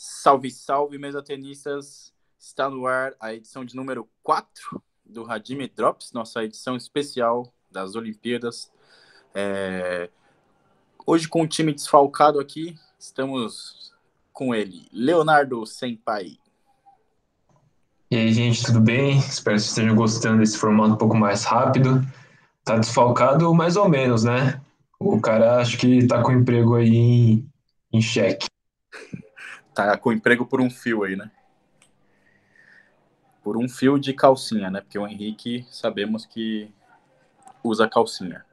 Salve, salve, mesa tenistas! Está no ar a edição de número 4 do Radime Drops, nossa edição especial das Olimpíadas. É... Hoje, com o time desfalcado aqui, estamos com ele, Leonardo Senpai. E aí, gente, tudo bem? Espero que vocês estejam gostando desse formato um pouco mais rápido. Tá desfalcado mais ou menos, né? O cara acho que tá com o emprego aí em, em xeque tá com emprego por um fio aí, né? Por um fio de calcinha, né? Porque o Henrique sabemos que usa calcinha.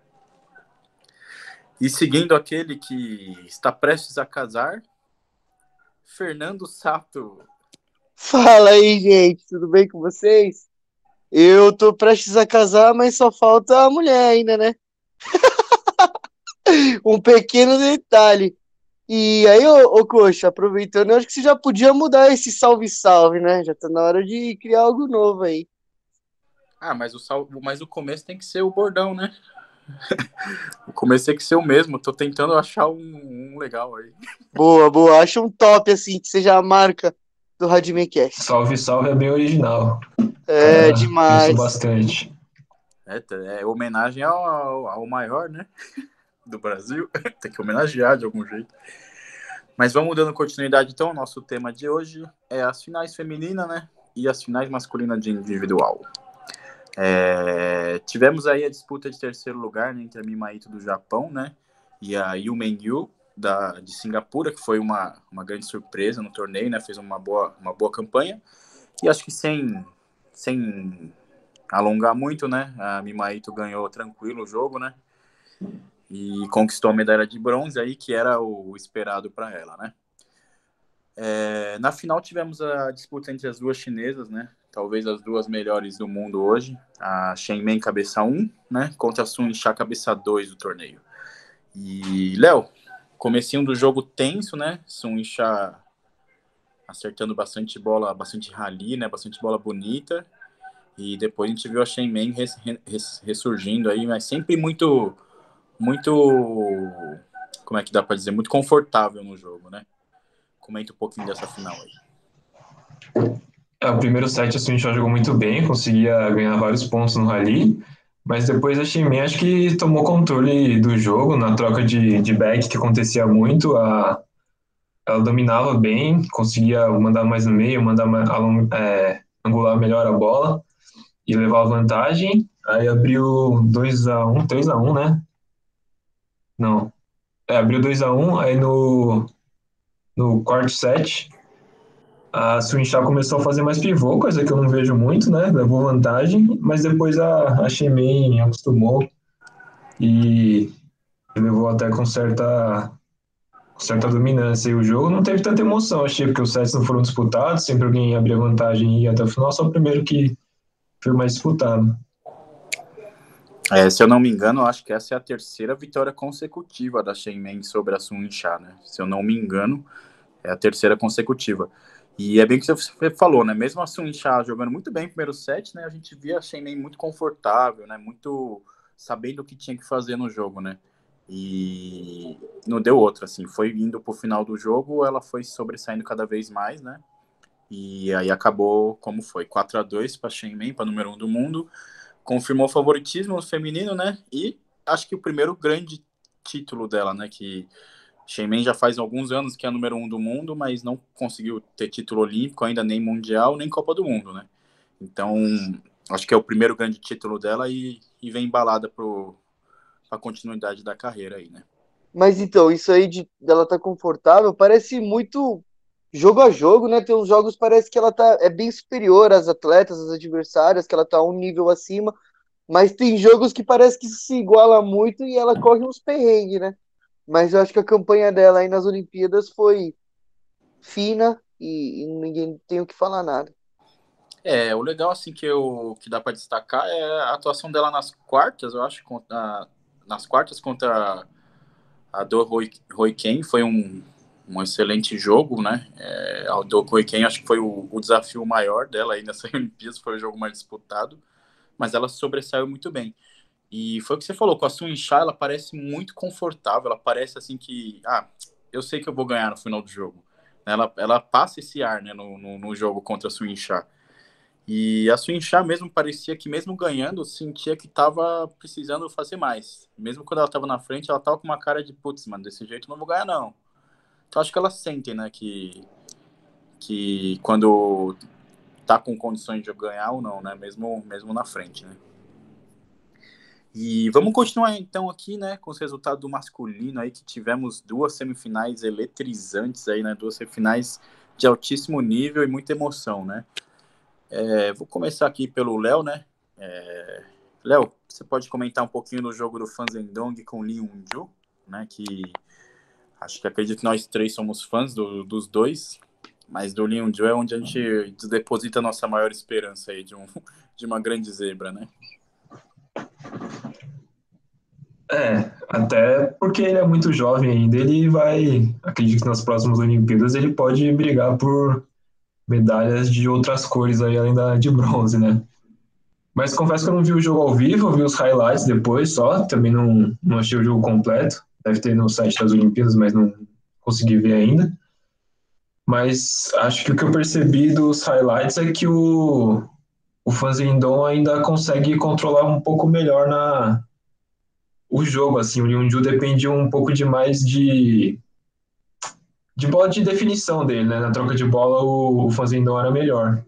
E seguindo aquele que está prestes a casar, Fernando Sato. Fala aí, gente, tudo bem com vocês? Eu tô prestes a casar, mas só falta a mulher ainda, né? um pequeno detalhe. E aí, ô, ô Coxa, aproveitando, eu acho que você já podia mudar esse salve-salve, né? Já tá na hora de criar algo novo aí. Ah, mas o, sal... mas o começo tem que ser o bordão, né? o começo tem que ser o mesmo. Tô tentando achar um, um legal aí. Boa, boa. Acha um top, assim, que seja a marca do Radimecast. Salve, salve é bem original. É, ah, demais. Isso bastante. É, é homenagem ao, ao maior, né? do Brasil. Tem que homenagear de algum jeito. Mas vamos dando continuidade então. Nosso tema de hoje é as finais femininas, né? E as finais masculinas de individual. É... tivemos aí a disputa de terceiro lugar né, entre a Mimaito do Japão, né? E a Yumen Yu da, de Singapura, que foi uma, uma grande surpresa no torneio, né? Fez uma boa, uma boa campanha. E acho que sem, sem alongar muito, né? A Mimaito ganhou tranquilo o jogo, né? E conquistou a medalha de bronze aí, que era o esperado para ela, né? É, na final tivemos a disputa entre as duas chinesas, né? Talvez as duas melhores do mundo hoje, a Shen Men cabeça 1, né, contra a Sun Sha cabeça 2 do torneio. E Léo, comecinho do jogo tenso, né? Sun Sha acertando bastante bola, bastante rally, né? Bastante bola bonita. E depois a gente viu a Shen Men res, res, ressurgindo aí, mas sempre muito muito, como é que dá para dizer, muito confortável no jogo, né? Comenta um pouquinho dessa final aí. É, o primeiro set a Swinchon jogou muito bem, conseguia ganhar vários pontos no rally, mas depois a Ximen acho que tomou controle do jogo na troca de, de back que acontecia muito, a, ela dominava bem, conseguia mandar mais no meio, mandar é, angular melhor a bola e levar a vantagem. Aí abriu 2x1, 3x1, né? Não. É, abriu 2x1, aí no, no quarto set, a Swinchá começou a fazer mais pivô, coisa que eu não vejo muito, né? Levou vantagem, mas depois a, a Shemin acostumou e levou até com certa, com certa dominância. E o jogo não teve tanta emoção, achei, porque os sets não foram disputados, sempre alguém abria vantagem e ia até o final, só o primeiro que foi mais disputado. É, se eu não me engano, acho que essa é a terceira vitória consecutiva da Shenmen sobre a Sun Sha, né? Se eu não me engano, é a terceira consecutiva. E é bem que você falou, né? Mesmo a Sun Sha jogando muito bem no primeiro set, né? A gente via a Shenmen muito confortável, né? Muito sabendo o que tinha que fazer no jogo, né? E não deu outra, assim. Foi indo pro final do jogo, ela foi sobressaindo cada vez mais, né? E aí acabou como foi, 4 a 2 para Shenmen, para número 1 um do mundo confirmou o favoritismo feminino, né? E acho que o primeiro grande título dela, né? Que Sheeman já faz alguns anos que é a número um do mundo, mas não conseguiu ter título olímpico ainda, nem mundial, nem Copa do Mundo, né? Então, acho que é o primeiro grande título dela e, e vem embalada para a continuidade da carreira aí, né? Mas então, isso aí de dela tá confortável parece muito jogo a jogo, né? Tem uns jogos parece que ela tá é bem superior às atletas, às adversárias, que ela tá um nível acima, mas tem jogos que parece que se iguala muito e ela corre uns perrengues, né? Mas eu acho que a campanha dela aí nas Olimpíadas foi fina e, e ninguém tem o que falar nada. É, o legal assim que eu que dá para destacar é a atuação dela nas quartas, eu acho, contra, nas quartas contra a do Roy, Roy Ken, foi um um excelente jogo, né? É, a do acho que foi o, o, desafio maior dela aí nessa Olimpíadas, foi o jogo mais disputado, mas ela sobressaiu muito bem. E foi o que você falou, com a Sun Sha, ela parece muito confortável, ela parece assim que, ah, eu sei que eu vou ganhar no final do jogo. Ela, ela passa esse ar né, no, no, no jogo contra a Swinchá. E a Swinchá mesmo parecia que, mesmo ganhando, sentia que estava precisando fazer mais. Mesmo quando ela estava na frente, ela estava com uma cara de putz, mano, desse jeito não vou ganhar, não. Então acho que elas sentem, né, que, que quando tá com condições de ganhar ou não, né, mesmo, mesmo na frente, né. E vamos continuar então aqui, né, com os resultados do masculino aí, que tivemos duas semifinais eletrizantes aí, né, duas semifinais de altíssimo nível e muita emoção, né. É, vou começar aqui pelo Léo, né. É... Léo, você pode comentar um pouquinho do jogo do Fanzendong com Lee Unju, né, que acho que acredito que nós três somos fãs do, dos dois, mas do Lee Unju é onde a gente deposita a nossa maior esperança aí de, um, de uma grande zebra, né. É, até porque ele é muito jovem ainda, ele vai, acredito que nas próximas Olimpíadas ele pode brigar por medalhas de outras cores aí, além da de bronze, né? Mas confesso que eu não vi o jogo ao vivo, eu vi os highlights depois só, também não, não achei o jogo completo, deve ter no site das Olimpíadas, mas não consegui ver ainda. Mas acho que o que eu percebi dos highlights é que o, o Fanzendon ainda consegue controlar um pouco melhor na, o jogo, assim, o Ryunju dependia um pouco demais de de bola de definição dele, né? Na troca de bola o, o Fazendão era melhor.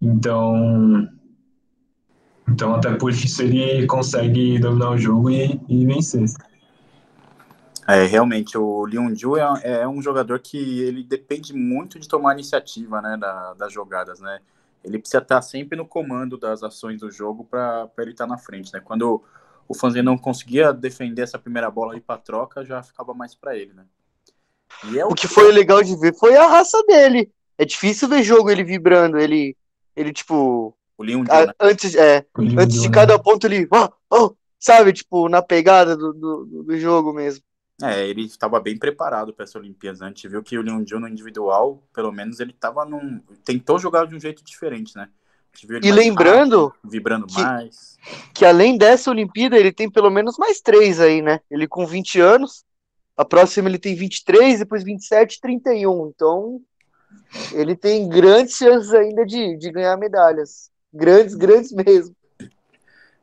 Então, então até por isso ele consegue dominar o jogo e, e vencer. É, realmente, o Ryunju é, é um jogador que ele depende muito de tomar iniciativa, né, da, das jogadas, né? Ele precisa estar sempre no comando das ações do jogo para ele estar na frente, né? Quando o Fanzinho não conseguia defender essa primeira bola aí para troca, já ficava mais para ele, né? É o... o... que foi legal de ver foi a raça dele. É difícil ver jogo ele vibrando, ele, ele tipo, o Leon a, né? antes, é, antes de cada ponto ele, oh, oh, sabe, tipo, na pegada do, do, do jogo mesmo. É, ele estava bem preparado para essa Olimpíadas. Né? A gente viu que o Leon Jun no individual, pelo menos ele estava num. tentou jogar de um jeito diferente, né? E lembrando. Rápido, vibrando que, mais. Que além dessa Olimpíada, ele tem pelo menos mais três aí, né? Ele com 20 anos. A próxima ele tem 23, depois 27 31. Então, ele tem grandes chances ainda de, de ganhar medalhas. Grandes, grandes mesmo.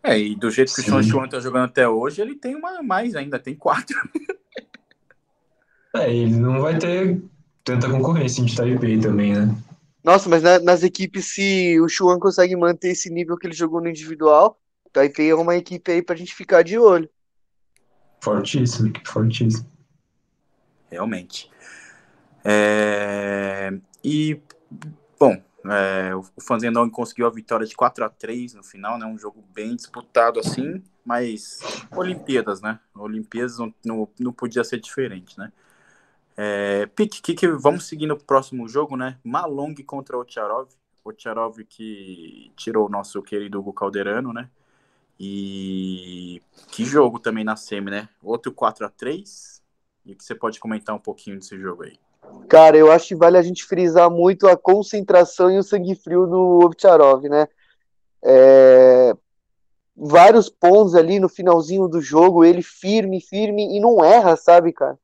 É, e do jeito que Sim. o Sean Chuan tá jogando até hoje, ele tem uma mais ainda, tem quatro. É, ele não vai ter tanta concorrência de Taipei também, né? Nossa, mas na, nas equipes, se o Chuan consegue manter esse nível que ele jogou no individual, Taipei é uma equipe aí pra gente ficar de olho. Fortíssimo, fortíssimo. Realmente. É... E, bom, é, o Fanzendong conseguiu a vitória de 4 a 3 no final, né? Um jogo bem disputado assim, mas Olimpíadas, né? Olimpíadas não, não, não podia ser diferente, né? É, Pique, que, que, vamos seguir no próximo jogo, né? Malong contra Ocharov. Ocharov que tirou o nosso querido Hugo Calderano, né? E que jogo também na semi, né? Outro 4 a 3 E que você pode comentar um pouquinho desse jogo aí? Cara, eu acho que vale a gente frisar muito a concentração e o sangue frio do Ovtcharov, né? É... Vários pontos ali no finalzinho do jogo, ele firme, firme e não erra, sabe, cara?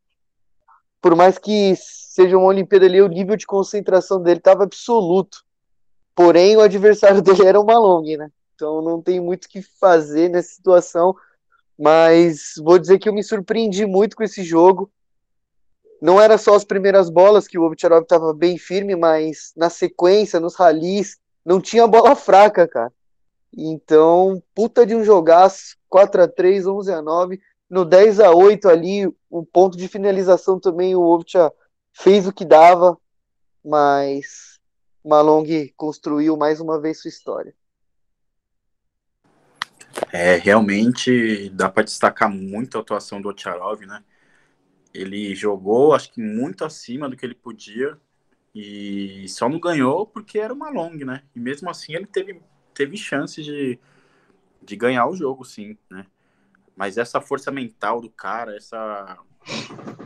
Por mais que seja uma Olimpíada ali, o nível de concentração dele estava absoluto. Porém, o adversário dele era o Malong, né? Então não tem muito o que fazer nessa situação. Mas vou dizer que eu me surpreendi muito com esse jogo. Não era só as primeiras bolas que o Ovtcharov estava bem firme, mas na sequência, nos ralis, não tinha bola fraca, cara. Então, puta de um jogaço, 4 a 3 11 a 9 no 10 a 8 ali, o ponto de finalização também o Ovcha fez o que dava, mas Malong construiu mais uma vez sua história. É, realmente dá para destacar muito a atuação do Ocharov, né? Ele jogou, acho que muito acima do que ele podia e só não ganhou porque era uma long, né? E mesmo assim ele teve, teve chance de, de ganhar o jogo, sim, né? Mas essa força mental do cara, essa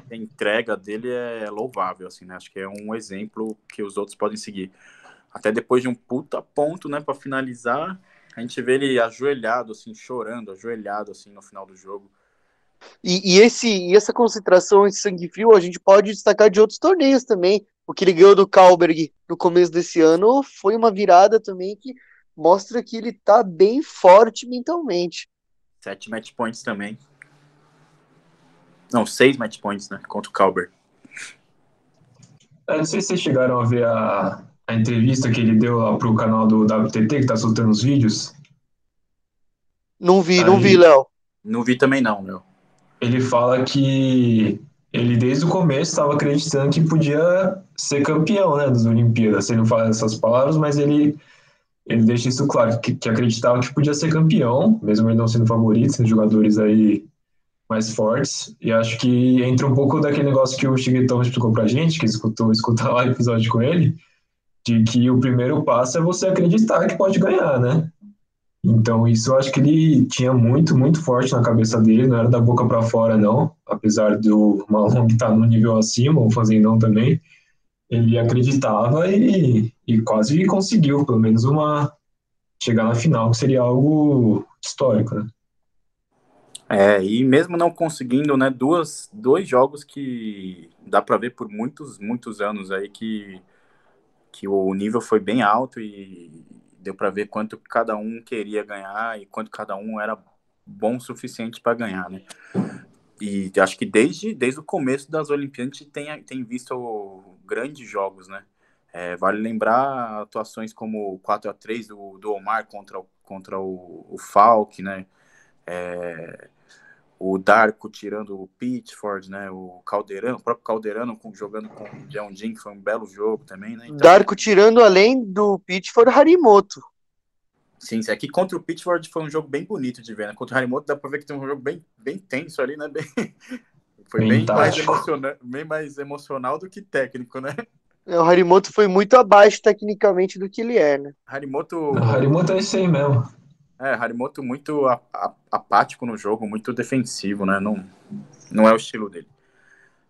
entrega dele é louvável, assim, né? Acho que é um exemplo que os outros podem seguir. Até depois de um puta ponto, né, para finalizar, a gente vê ele ajoelhado, assim, chorando, ajoelhado, assim, no final do jogo. E, e, esse, e essa concentração, esse sangue frio, a gente pode destacar de outros torneios também. o que ele ganhou do Kalberg no começo desse ano foi uma virada também que mostra que ele tá bem forte mentalmente. Sete match points também. Não, seis match points, né? Contra o Kalberg. Eu não sei se vocês chegaram a ver a, a entrevista que ele deu lá pro canal do WTT, que tá soltando os vídeos. Não vi, Aí, não vi, Léo. Não vi também não, meu. Ele fala que ele desde o começo estava acreditando que podia ser campeão, né, das Olimpíadas. Ele não fala essas palavras, mas ele ele deixa isso claro, que, que acreditava que podia ser campeão, mesmo ele não sendo favorito, sendo jogadores aí mais fortes. E acho que entra um pouco daquele negócio que o Chiguetão explicou pra gente, que escutou, escutar lá o episódio com ele, de que o primeiro passo é você acreditar que pode ganhar, né? Então, isso eu acho que ele tinha muito, muito forte na cabeça dele, não era da boca para fora, não. Apesar do Malong estar tá no nível acima, o Fazendão também, ele acreditava e, e quase conseguiu, pelo menos, uma chegar na final, que seria algo histórico, né? É, e mesmo não conseguindo, né, duas, dois jogos que dá para ver por muitos, muitos anos aí que, que o nível foi bem alto e deu para ver quanto cada um queria ganhar e quanto cada um era bom o suficiente para ganhar, né? E acho que desde, desde o começo das Olimpíadas a gente tem, tem visto grandes jogos, né? É, vale lembrar atuações como o 4 a 3 do, do Omar contra, contra o, o Falk, né? É, o Darko tirando o Pitchford, né? O Caldeirano, o próprio Caldeirano jogando com o John Jin, que foi um belo jogo também, né? Então, Darko tirando além do Pitchford, Harimoto. Sim, isso aqui contra o Pitchford foi um jogo bem bonito de ver, né? Contra o Harimoto dá pra ver que tem um jogo bem, bem tenso ali, né? Bem... Foi bem, bem mais, emocional, bem mais emocional do que técnico, né? É, o Harimoto foi muito abaixo tecnicamente do que ele é, né? Harimoto. O Harimoto é esse aí mesmo. É, Harimoto muito apático no jogo, muito defensivo, né? Não, não é o estilo dele.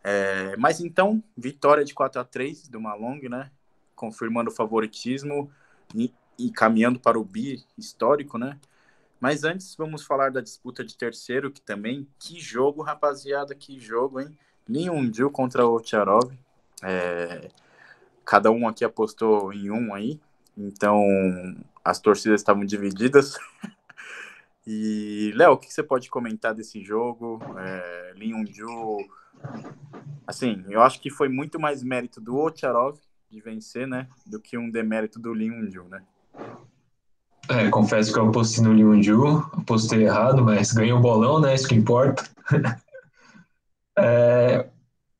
É, mas então, vitória de 4 a 3 do Malong, né? Confirmando o favoritismo e, e caminhando para o bi histórico, né? Mas antes, vamos falar da disputa de terceiro, que também, que jogo, rapaziada, que jogo, hein? Liunju contra o Tcharov. É, cada um aqui apostou em um aí, então as torcidas estavam divididas. e, Léo, o que você pode comentar desse jogo? É, Lin Ju, assim, eu acho que foi muito mais mérito do Ocharov de vencer, né, do que um demérito do Lin Ju, né? É, confesso que eu apostei no Lin Ju, apostei errado, mas ganhei o bolão, né, isso que importa. é,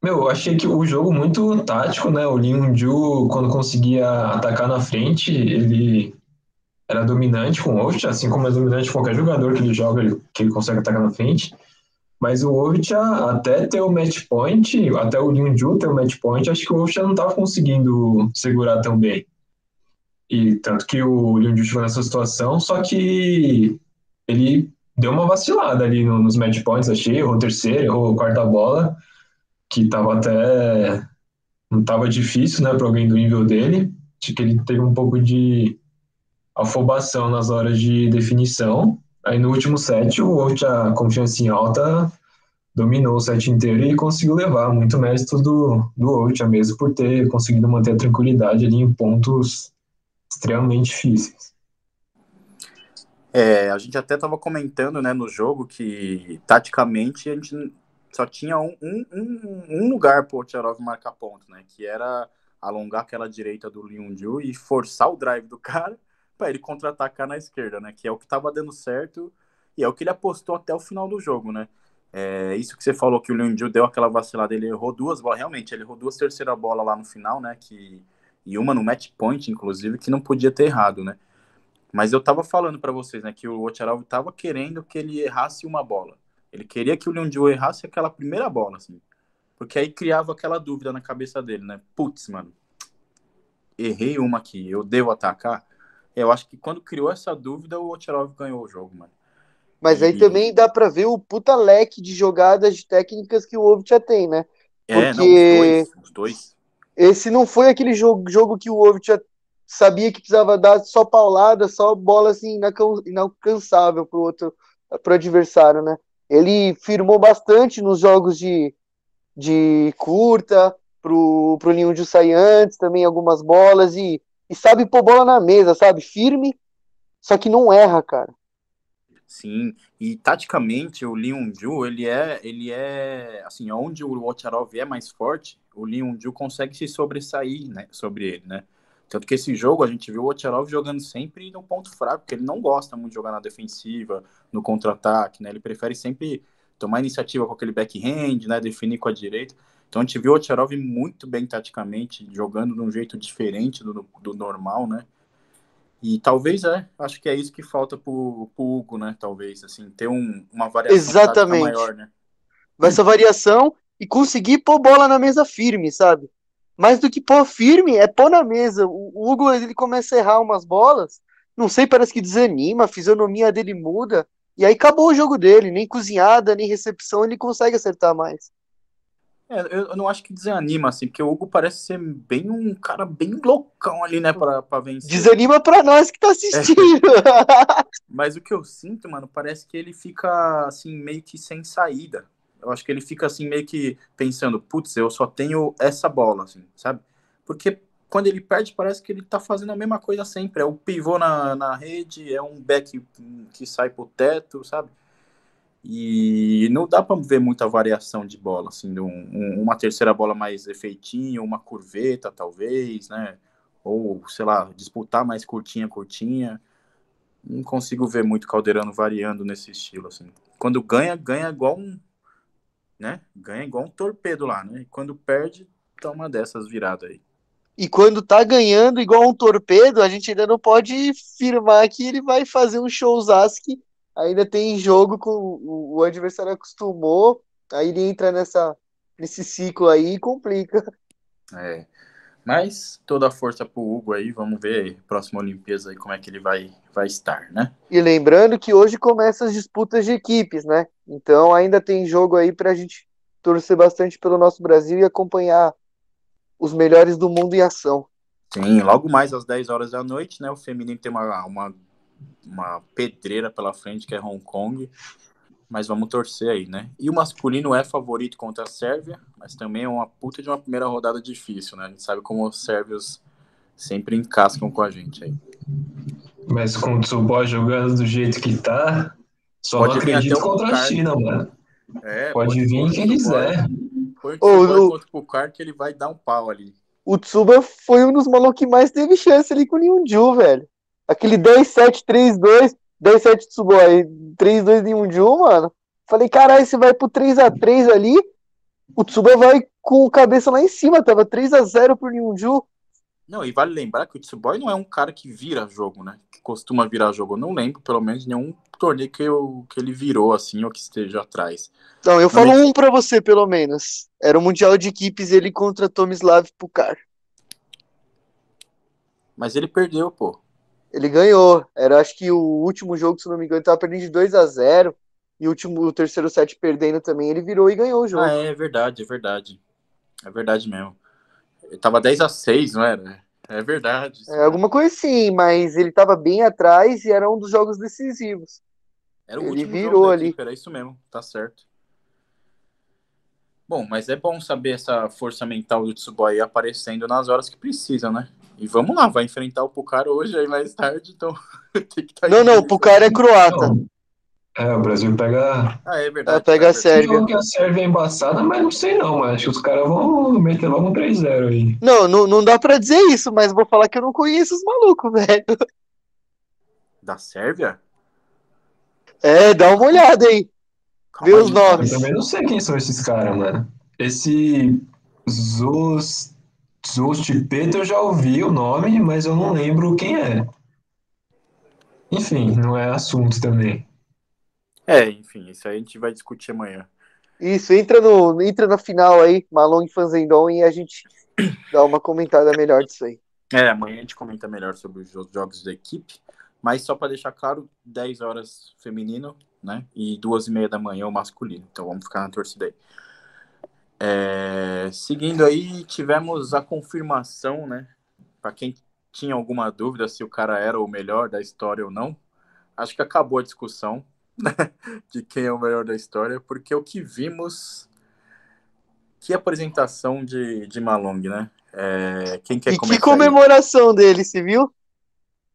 meu, eu achei que o jogo muito tático, né? O Lin Ju, quando conseguia atacar na frente, ele era dominante com o Ovitch, assim como é dominante qualquer jogador que ele joga, ele, que ele consegue atacar na frente. Mas o Ovitch, até ter o match point, até o Linju ter o match point, acho que o Ovitch não estava conseguindo segurar tão bem. E tanto que o Linju chegou nessa situação, só que ele deu uma vacilada ali nos match points, achei, errou terceiro, errou quarta bola, que estava até não estava difícil, né, para alguém do nível dele. Acho que ele teve um pouco de afobação nas horas de definição. Aí no último set, o Wolf, a confiança em alta, dominou o set inteiro e conseguiu levar muito mérito do, do Wolf, mesmo por ter conseguido manter a tranquilidade ali em pontos extremamente difíceis. É, a gente até estava comentando né, no jogo que, taticamente, a gente só tinha um, um, um lugar para o Tcharov marcar ponto, né? Que era alongar aquela direita do Liunju e forçar o drive do cara para ele contra-atacar na esquerda, né? Que é o que estava dando certo e é o que ele apostou até o final do jogo, né? É, isso que você falou que o Leon deu aquela vacilada, ele errou duas bolas, realmente, ele errou duas terceira bola lá no final, né? Que, e uma no match point, inclusive, que não podia ter errado, né? Mas eu tava falando para vocês, né, que o Ocharov tava querendo que ele errasse uma bola. Ele queria que o Leon errasse aquela primeira bola, assim. Porque aí criava aquela dúvida na cabeça dele, né? Putz, mano, errei uma aqui, eu devo atacar? Eu acho que quando criou essa dúvida, o Ocharov ganhou o jogo, mano. Mas aí também dá para ver o puta leque de jogadas de técnicas que o já tem, né? É, Porque não, os dois, os dois. Esse não foi aquele jogo, jogo que o já sabia que precisava dar só paulada, só bola assim inalcançável pro outro, pro adversário, né? Ele firmou bastante nos jogos de, de curta, pro, pro Ninho de sair antes também algumas bolas e, e sabe pôr bola na mesa, sabe? Firme, só que não erra, cara. Sim, e taticamente o Leon Ju, ele é, ele é, assim, onde o Ocharov é mais forte, o Leon Ju consegue se sobressair, né, sobre ele, né? Tanto que esse jogo a gente viu o Ocharov jogando sempre no ponto fraco, porque ele não gosta muito de jogar na defensiva, no contra-ataque, né? Ele prefere sempre tomar iniciativa com aquele backhand, né, definir com a direita. Então a gente viu o Ocharov muito bem taticamente, jogando de um jeito diferente do, do normal, né? E talvez é, acho que é isso que falta pro, pro Hugo, né? Talvez, assim, ter um, uma variação Exatamente. maior, né? Essa variação e conseguir pôr bola na mesa firme, sabe? Mais do que pôr firme, é pôr na mesa. O Hugo, ele começa a errar umas bolas, não sei, parece que desanima, a fisionomia dele muda, e aí acabou o jogo dele, nem cozinhada, nem recepção ele consegue acertar mais. É, eu, eu, não acho que desanima, assim, porque o Hugo parece ser bem um cara bem loucão ali, né, pra, pra vencer. Desanima pra nós que tá assistindo. É. Mas o que eu sinto, mano, parece que ele fica, assim, meio que sem saída. Eu acho que ele fica, assim, meio que pensando, putz, eu só tenho essa bola, assim, sabe? Porque quando ele perde, parece que ele tá fazendo a mesma coisa sempre. É o pivô na, na rede, é um back que sai pro teto, sabe? E não dá para ver muita variação de bola, assim, um, uma terceira bola mais efeitinho, uma curveta, talvez, né? Ou, sei lá, disputar mais curtinha, curtinha. Não consigo ver muito Caldeirano variando nesse estilo, assim. Quando ganha, ganha igual um, né? Ganha igual um torpedo lá, né? E quando perde, toma dessas viradas aí. E quando tá ganhando igual um torpedo, a gente ainda não pode firmar que ele vai fazer um showzaço ainda tem jogo com o, o adversário acostumou, aí ele entra nessa, nesse ciclo aí e complica. É. Mas toda a força pro Hugo aí, vamos ver próxima Olimpíada aí como é que ele vai, vai estar, né? E lembrando que hoje começam as disputas de equipes, né? Então ainda tem jogo aí pra gente torcer bastante pelo nosso Brasil e acompanhar os melhores do mundo em ação. Sim, logo mais às 10 horas da noite, né? O feminino tem uma, uma uma pedreira pela frente, que é Hong Kong. Mas vamos torcer aí, né? E o masculino é favorito contra a Sérvia, mas também é uma puta de uma primeira rodada difícil, né? A gente sabe como os sérvios sempre encascam com a gente aí. Mas com o Tsuboi jogando do jeito que tá, só pode não acredito contra a China, mano. É, pode, pode vir quem quiser. Põe o contra o Pucar que ele vai dar um pau ali. O Tsuba foi um dos malucos que mais teve chance ali com o Nyunju, velho. Aquele 10-7-3-2, 10-7 Tsuboi, 3-2 em 1 de 1, mano. Falei, caralho, você vai pro 3x3 ali, o Tsuba vai com a cabeça lá em cima, tava 3x0 pro Nyunju. Não, e vale lembrar que o Tsuboi não é um cara que vira jogo, né? Que costuma virar jogo. Eu não lembro, pelo menos, nenhum torneio que, eu, que ele virou, assim, ou que esteja atrás. Não, eu falo um pra você, pelo menos. Era o Mundial de Equipes, ele contra Tomislav Pukar. Mas ele perdeu, pô. Ele ganhou. Era acho que o último jogo, se não me engano, ele tava perdendo de 2 a 0 e o último, o terceiro set perdendo também, ele virou e ganhou o jogo. Ah, é verdade, é verdade. É verdade mesmo. Ele tava 10 a 6 não era? É verdade. É, alguma coisa assim, mas ele tava bem atrás e era um dos jogos decisivos. Era o ele último virou ali. Equipe, era isso mesmo, tá certo. Bom, mas é bom saber essa força mental do Tsuboi aparecendo nas horas que precisa, né? E vamos lá, vai enfrentar o Pucar hoje aí mais tarde, então tem que estar. Tá não, não, o Pucar é croata. É, o Brasil pega. Ah, é verdade. É, pega a Sérvia. que a Sérvia é embaçada, mas não sei não, mas acho que os caras vão meter logo um 3-0 aí. Não, não, não dá pra dizer isso, mas vou falar que eu não conheço os malucos, velho. Da Sérvia? É, dá uma olhada aí. Calma Vê aí, os nomes. Eu também não sei quem são esses caras, mano. Esse Zos Zulstipeta eu já ouvi o nome, mas eu não lembro quem é. Enfim, não é assunto também. É, enfim, isso aí a gente vai discutir amanhã. Isso, entra, no, entra na final aí, Malong e Fanzendon, e a gente dá uma comentada melhor disso aí. É, amanhã a gente comenta melhor sobre os jogos da equipe, mas só para deixar claro, 10 horas feminino, né, e duas e meia da manhã o masculino, então vamos ficar na torcida aí. É, seguindo aí, tivemos a confirmação, né? Para quem tinha alguma dúvida se o cara era o melhor da história ou não, acho que acabou a discussão né, de quem é o melhor da história, porque o que vimos que apresentação de, de Malong, né? É, quem quer e que comemoração aí? dele, você viu?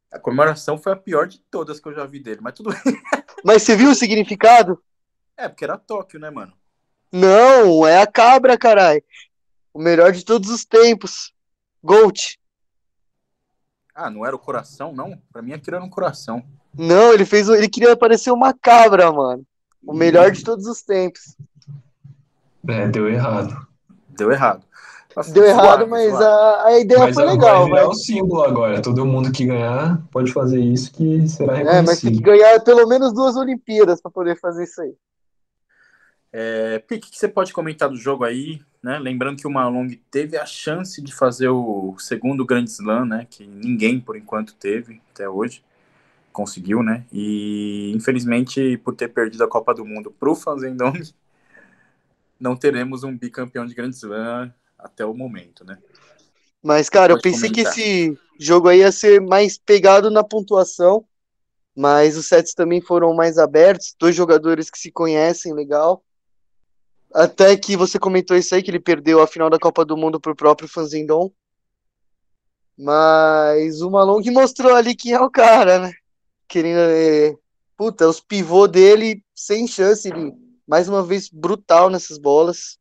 A comemoração foi a pior de todas que eu já vi dele, mas tudo bem. Mas você viu o significado? É, porque era Tóquio, né, mano? Não, é a cabra, caralho. O melhor de todos os tempos. Gold. Ah, não era o coração, não? Pra mim aquilo era um coração. Não, ele fez. Ele queria parecer uma cabra, mano. O melhor de todos os tempos. É, deu errado. Deu errado. Deu errado, mas A, a ideia mas foi legal. Vai virar mas... o símbolo agora. Todo mundo que ganhar pode fazer isso que será reconhecido. É, mas tem que ganhar pelo menos duas Olimpíadas para poder fazer isso aí. É, Pique, o que você pode comentar do jogo aí? Né? Lembrando que o Malong teve a chance de fazer o segundo Grand Slam, né? Que ninguém, por enquanto, teve até hoje. Conseguiu, né? E infelizmente, por ter perdido a Copa do Mundo para o Fanzendong, não teremos um bicampeão de Grand Slam até o momento, né? Mas, cara, Pode eu pensei comentar. que esse jogo aí ia ser mais pegado na pontuação, mas os sets também foram mais abertos, dois jogadores que se conhecem legal. Até que você comentou isso aí, que ele perdeu a final da Copa do Mundo pro próprio Fanzendon. Mas o Malong mostrou ali quem é o cara, né? Querendo. É... Puta, os pivô dele sem chance, ele mais uma vez brutal nessas bolas.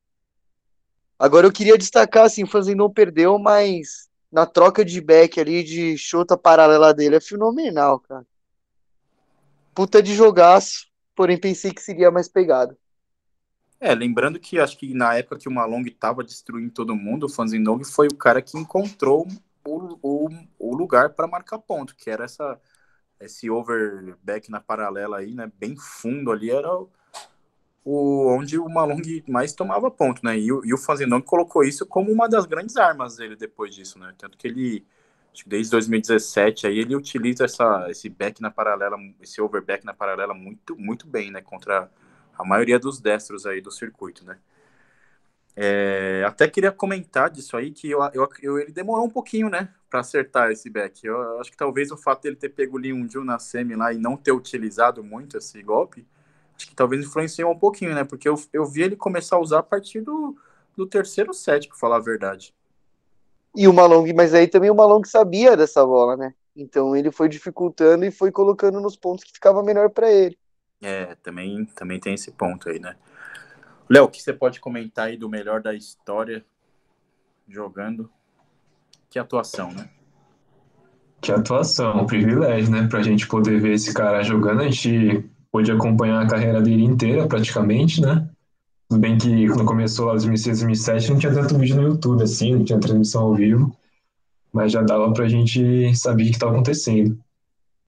Agora eu queria destacar, assim, o Fazendon perdeu, mas na troca de back ali, de chuta paralela dele, é fenomenal, cara. Puta de jogaço, porém pensei que seria mais pegado. É, lembrando que acho que na época que o Malong tava destruindo todo mundo, o Fanzendong foi o cara que encontrou o, o, o lugar para marcar ponto, que era essa esse overback na paralela aí, né, bem fundo ali, era o, o, onde o Malong mais tomava ponto, né? E, e o Fazendong colocou isso como uma das grandes armas dele depois disso, né? Tanto que ele, acho que desde 2017, aí ele utiliza essa, esse back na paralela, esse overback na paralela muito, muito bem, né? Contra a maioria dos destros aí do circuito, né? É, até queria comentar disso aí, que eu, eu, eu ele demorou um pouquinho, né, para acertar esse back. Eu, eu, acho que talvez o fato dele ter pego um Jill na semi lá e não ter utilizado muito esse golpe, acho que talvez influenciou um pouquinho, né? Porque eu, eu vi ele começar a usar a partir do, do terceiro set, para falar a verdade. E o Malong, mas aí também o Malong sabia dessa bola, né? Então ele foi dificultando e foi colocando nos pontos que ficava melhor para ele. É, também, também tem esse ponto aí, né? Léo, o que você pode comentar aí do melhor da história jogando? Que atuação, né? Que atuação, um privilégio, né? Pra gente poder ver esse cara jogando. A gente pôde acompanhar a carreira dele inteira, praticamente, né? Tudo bem que quando começou lá 2006, 2007, não tinha tanto vídeo no YouTube, assim, não tinha transmissão ao vivo, mas já dava pra gente saber o que estava acontecendo.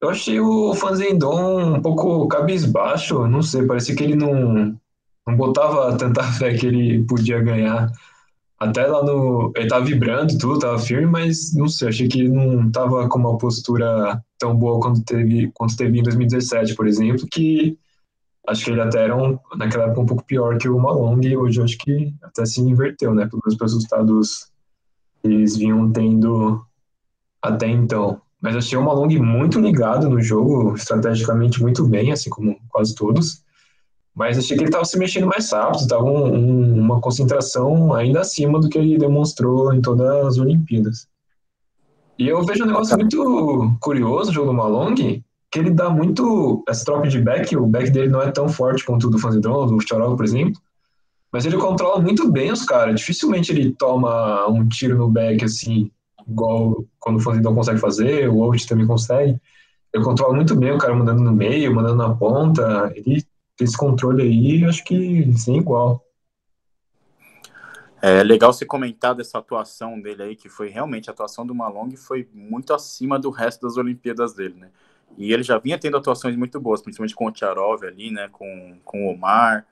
Eu achei o Fanzendon um pouco cabisbaixo, não sei, parecia que ele não, não botava tanta fé que ele podia ganhar. Até lá no. Ele tava vibrando tudo, tava firme, mas não sei, achei que ele não tava com uma postura tão boa quanto teve, quanto teve em 2017, por exemplo, que acho que ele até era um, naquela época um pouco pior que o Malong, e hoje acho que até se inverteu, né? Pelo menos pelos resultados que eles vinham tendo até então. Mas achei o Malong muito ligado no jogo, estrategicamente muito bem, assim como quase todos. Mas achei que ele estava se mexendo mais rápido, estava um, um, uma concentração ainda acima do que ele demonstrou em todas as Olimpíadas. E eu vejo um negócio muito curioso no jogo do Malong, que ele dá muito essa troca de back, o back dele não é tão forte quanto o do Fanzidron, do Chorog, por exemplo, mas ele controla muito bem os caras. Dificilmente ele toma um tiro no back assim, igual quando o Fanzidron consegue fazer, o Out também consegue. Ele controla muito bem o cara mandando no meio, mandando na ponta. Ele esse controle aí, acho que sem igual. É legal você comentar dessa atuação dele aí, que foi realmente a atuação do Malong foi muito acima do resto das Olimpíadas dele, né? E ele já vinha tendo atuações muito boas, principalmente com o Tcharov ali, né? Com, com o Omar.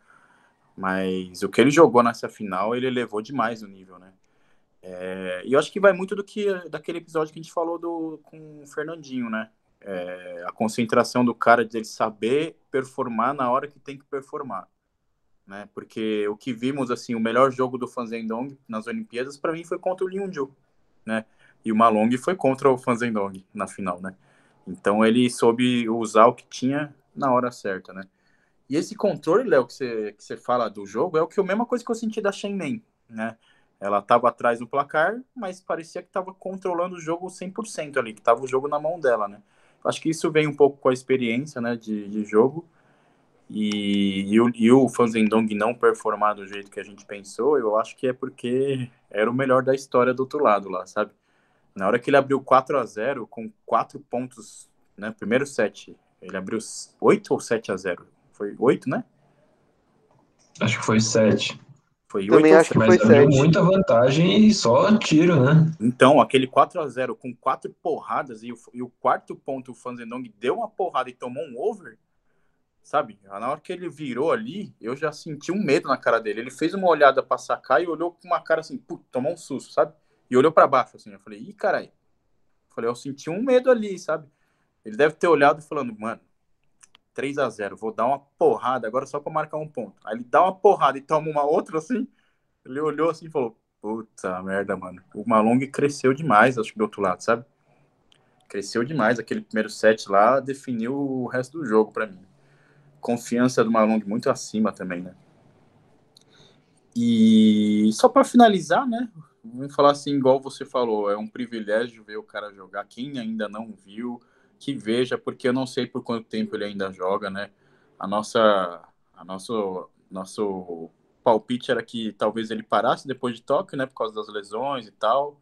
Mas o que ele jogou nessa final, ele elevou demais o nível, né? É, e eu acho que vai muito do que daquele episódio que a gente falou do, com o Fernandinho, né? É, a concentração do cara de ele saber performar na hora que tem que performar, né? Porque o que vimos assim, o melhor jogo do Fanzendong nas Olimpíadas para mim foi contra o Liunju, né? E o Malong foi contra o Fanzendong na final, né? Então ele soube usar o que tinha na hora certa, né? E esse controle, Léo, que você, que você fala do jogo, é o que a mesma coisa que eu senti da Shenmen, né? Ela estava atrás do placar, mas parecia que estava controlando o jogo 100% ali, que estava o jogo na mão dela, né? Acho que isso vem um pouco com a experiência, né, de, de jogo. E, e, o, e o Fanzendong não performar do jeito que a gente pensou, eu acho que é porque era o melhor da história do outro lado lá, sabe? Na hora que ele abriu 4 a 0 com 4 pontos, né, primeiro set, ele abriu 8 ou 7 a 0 Foi 8, né? Acho que foi 7. Foi Também acho que foi 7. muita vantagem e só tiro, né? Então, aquele 4 a 0 com quatro porradas e o, e o quarto ponto o Fanzendong deu uma porrada e tomou um over, sabe? Na hora que ele virou ali, eu já senti um medo na cara dele. Ele fez uma olhada pra sacar e olhou com uma cara assim, putz, tomou um susto, sabe? E olhou para baixo, assim. Eu falei, ih, caralho. Falei, eu senti um medo ali, sabe? Ele deve ter olhado falando, mano, 3 a 0 vou dar uma porrada agora só para marcar um ponto. Aí ele dá uma porrada e toma uma outra assim. Ele olhou assim e falou: Puta merda, mano. O Malong cresceu demais, acho que do outro lado, sabe? Cresceu demais. Aquele primeiro set lá definiu o resto do jogo para mim. Confiança do Malong muito acima também, né? E só para finalizar, né? Vamos falar assim, igual você falou, é um privilégio ver o cara jogar. Quem ainda não viu, que veja, porque eu não sei por quanto tempo ele ainda joga, né? A nossa, a nosso, nosso palpite era que talvez ele parasse depois de Tóquio, né? Por causa das lesões e tal.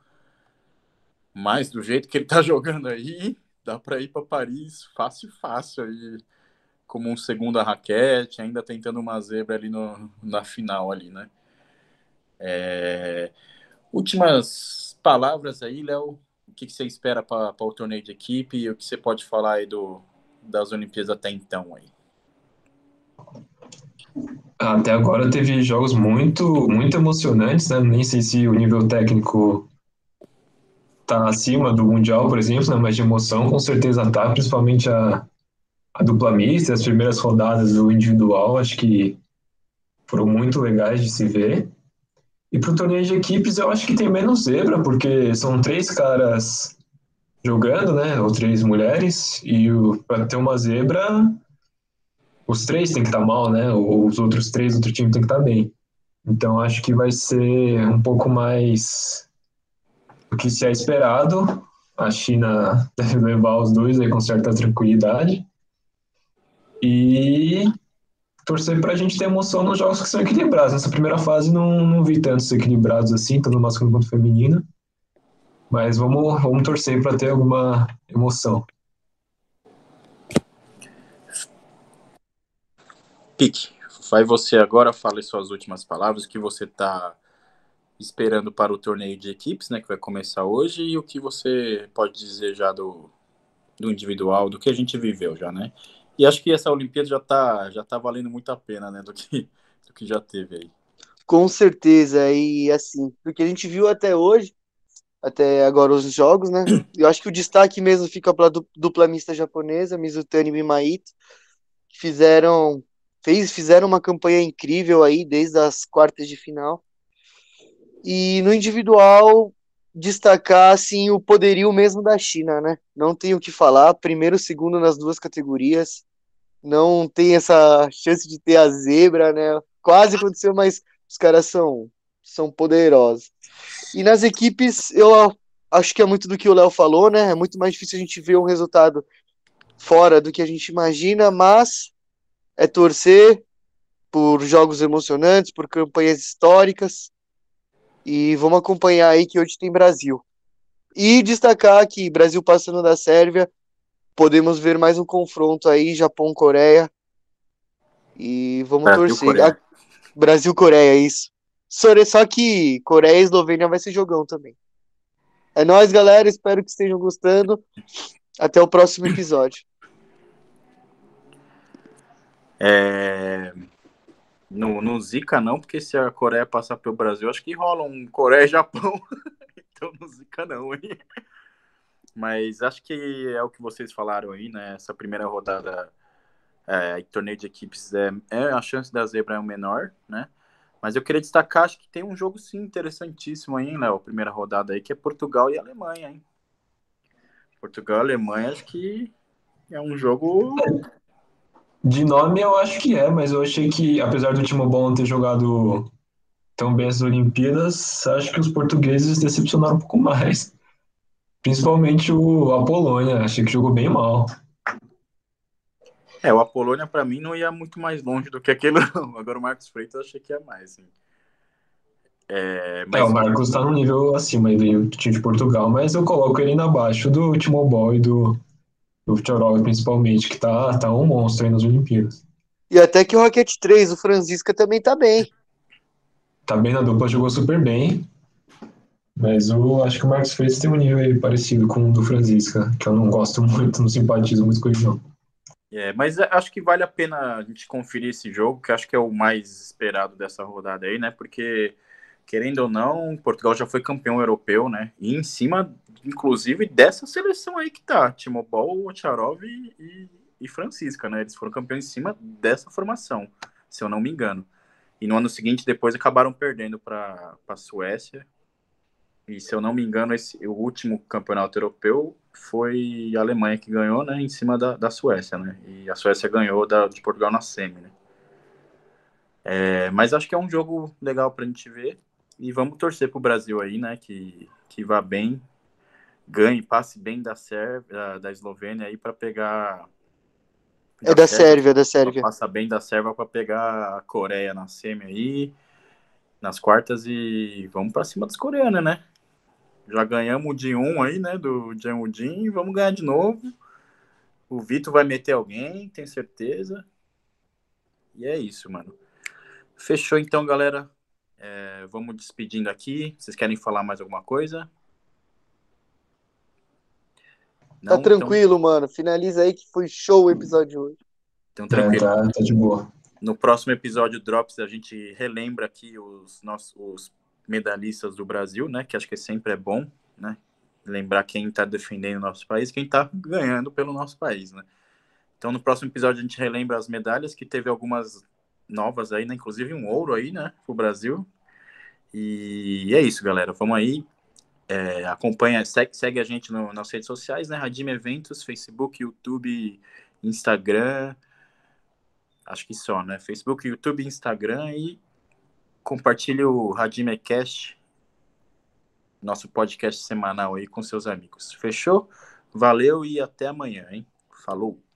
Mas do jeito que ele tá jogando aí, dá para ir para Paris fácil, fácil aí, como um segunda raquete, ainda tentando uma zebra ali no, na final ali, né? É... Últimas palavras aí, Léo, o que, que você espera para o torneio de equipe e o que você pode falar aí do, das Olimpíadas até então aí? Até agora teve jogos muito, muito emocionantes, né? Nem sei se o nível técnico tá acima do Mundial, por exemplo, né? mas de emoção com certeza tá, principalmente a, a dupla mista, as primeiras rodadas do individual, acho que foram muito legais de se ver. E para o torneio de equipes eu acho que tem menos zebra, porque são três caras jogando, né? Ou três mulheres, e para ter uma zebra, os três tem que estar tá mal, né? Ou os outros três, outro time tem que estar tá bem. Então acho que vai ser um pouco mais do que se é esperado. A China deve levar os dois aí com certa tranquilidade. E torcer para a gente ter emoção nos jogos que são equilibrados. Nessa primeira fase não, não vi tantos equilibrados assim, tanto no masculino quanto no feminino. Mas vamos, vamos torcer para ter alguma emoção. Pique, vai você agora, fale suas últimas palavras, o que você está esperando para o torneio de equipes, né, que vai começar hoje, e o que você pode dizer já do, do individual, do que a gente viveu já, né? E acho que essa Olimpíada já tá, já tá valendo muito a pena, né, do que, do que já teve aí. Com certeza, e assim, porque a gente viu até hoje, até agora os jogos, né? Eu acho que o destaque mesmo fica para a dupla mista japonesa, Mizutani e Mimaito, que fizeram, fez, fizeram uma campanha incrível aí desde as quartas de final. E no individual, destacar assim o poderio mesmo da China, né? Não tenho o que falar, primeiro, segundo nas duas categorias. Não tem essa chance de ter a zebra, né? Quase aconteceu, mas os caras são são poderosos. E nas equipes, eu acho que é muito do que o Léo falou, né? É muito mais difícil a gente ver um resultado fora do que a gente imagina, mas é torcer por jogos emocionantes, por campanhas históricas e vamos acompanhar aí que hoje tem Brasil. E destacar que Brasil passando da Sérvia, podemos ver mais um confronto aí, Japão-Coreia. E vamos Brasil, torcer. Brasil-Coreia, isso. Só que Coreia e Eslovênia vai ser jogão também. É nóis, galera. Espero que estejam gostando. Até o próximo episódio. É... No, no Zika não, porque se a Coreia passar pelo Brasil, acho que rola um Coreia e Japão. então no Zika não, hein? Mas acho que é o que vocês falaram aí, né? Essa primeira rodada é, torneio de equipes é, é a chance da zebra é o menor, né? Mas eu queria destacar, acho que tem um jogo sim interessantíssimo aí, Léo, primeira rodada aí, que é Portugal e Alemanha, hein? Portugal e Alemanha, acho que é um jogo de nome eu acho que é, mas eu achei que, apesar do Timo Boll ter jogado tão bem as Olimpíadas, acho que os portugueses decepcionaram um pouco mais. Principalmente o Apolônia, achei que jogou bem mal. É, o Apolônia para mim não ia muito mais longe do que aquele não. Agora o Marcos Freitas eu achei que ia mais. Assim. É, mas... é, o Marcos está no nível acima do time de Portugal, mas eu coloco ele abaixo do Timo Boy e do, do Chorov, principalmente, que tá, tá um monstro aí nas Olimpíadas. E até que o Rocket 3, o Francisca também tá bem. Tá bem na dupla, jogou super bem. Mas eu acho que o Marcos Freitas tem um nível parecido com o do Francisca, que eu não gosto muito, não simpatizo muito com ele, não. É, mas acho que vale a pena a gente conferir esse jogo, que acho que é o mais esperado dessa rodada aí, né? Porque, querendo ou não, Portugal já foi campeão europeu, né? E em cima, inclusive, dessa seleção aí que tá, Timobol, Ocharov e, e, Francisca, né? Eles foram campeões em cima dessa formação, se eu não me engano. E no ano seguinte, depois acabaram perdendo para a Suécia e se eu não me engano, esse, o último campeonato europeu foi a Alemanha que ganhou, né, em cima da, da Suécia, né? E a Suécia ganhou da, de Portugal na semi, né? É, mas acho que é um jogo legal para a gente ver e vamos torcer para o Brasil aí, né? Que, que vá bem, ganhe, passe bem da Sérvia, da, da Eslovênia aí para pegar. É da Sérvia, da Sérvia. Passa bem da Sérvia para pegar a Coreia na semi aí, nas quartas e vamos para cima dos coreanos, né? Já ganhamos de um aí, né? Do Udin. Vamos ganhar de novo. O Vitor vai meter alguém, tenho certeza. E é isso, mano. Fechou então, galera. É, vamos despedindo aqui. Vocês querem falar mais alguma coisa? Não? Tá tranquilo, então... mano. Finaliza aí que foi show o episódio hoje. Então, tranquilo. É, tá, tá de boa. No próximo episódio Drops, a gente relembra aqui os nossos os medalhistas do Brasil, né? Que acho que sempre é bom, né? Lembrar quem está defendendo o nosso país, quem está ganhando pelo nosso país, né? Então, no próximo episódio, a gente relembra as medalhas, que teve algumas novas aí, né? Inclusive um ouro aí, né? Pro Brasil. E é isso, galera. Vamos aí. É, acompanha, segue, segue a gente no, nas redes sociais, né? Radim Eventos, Facebook, YouTube, Instagram. Acho que só, né? Facebook, YouTube, Instagram e compartilhe o Radimecast, nosso podcast semanal aí com seus amigos. Fechou? Valeu e até amanhã, hein? Falou!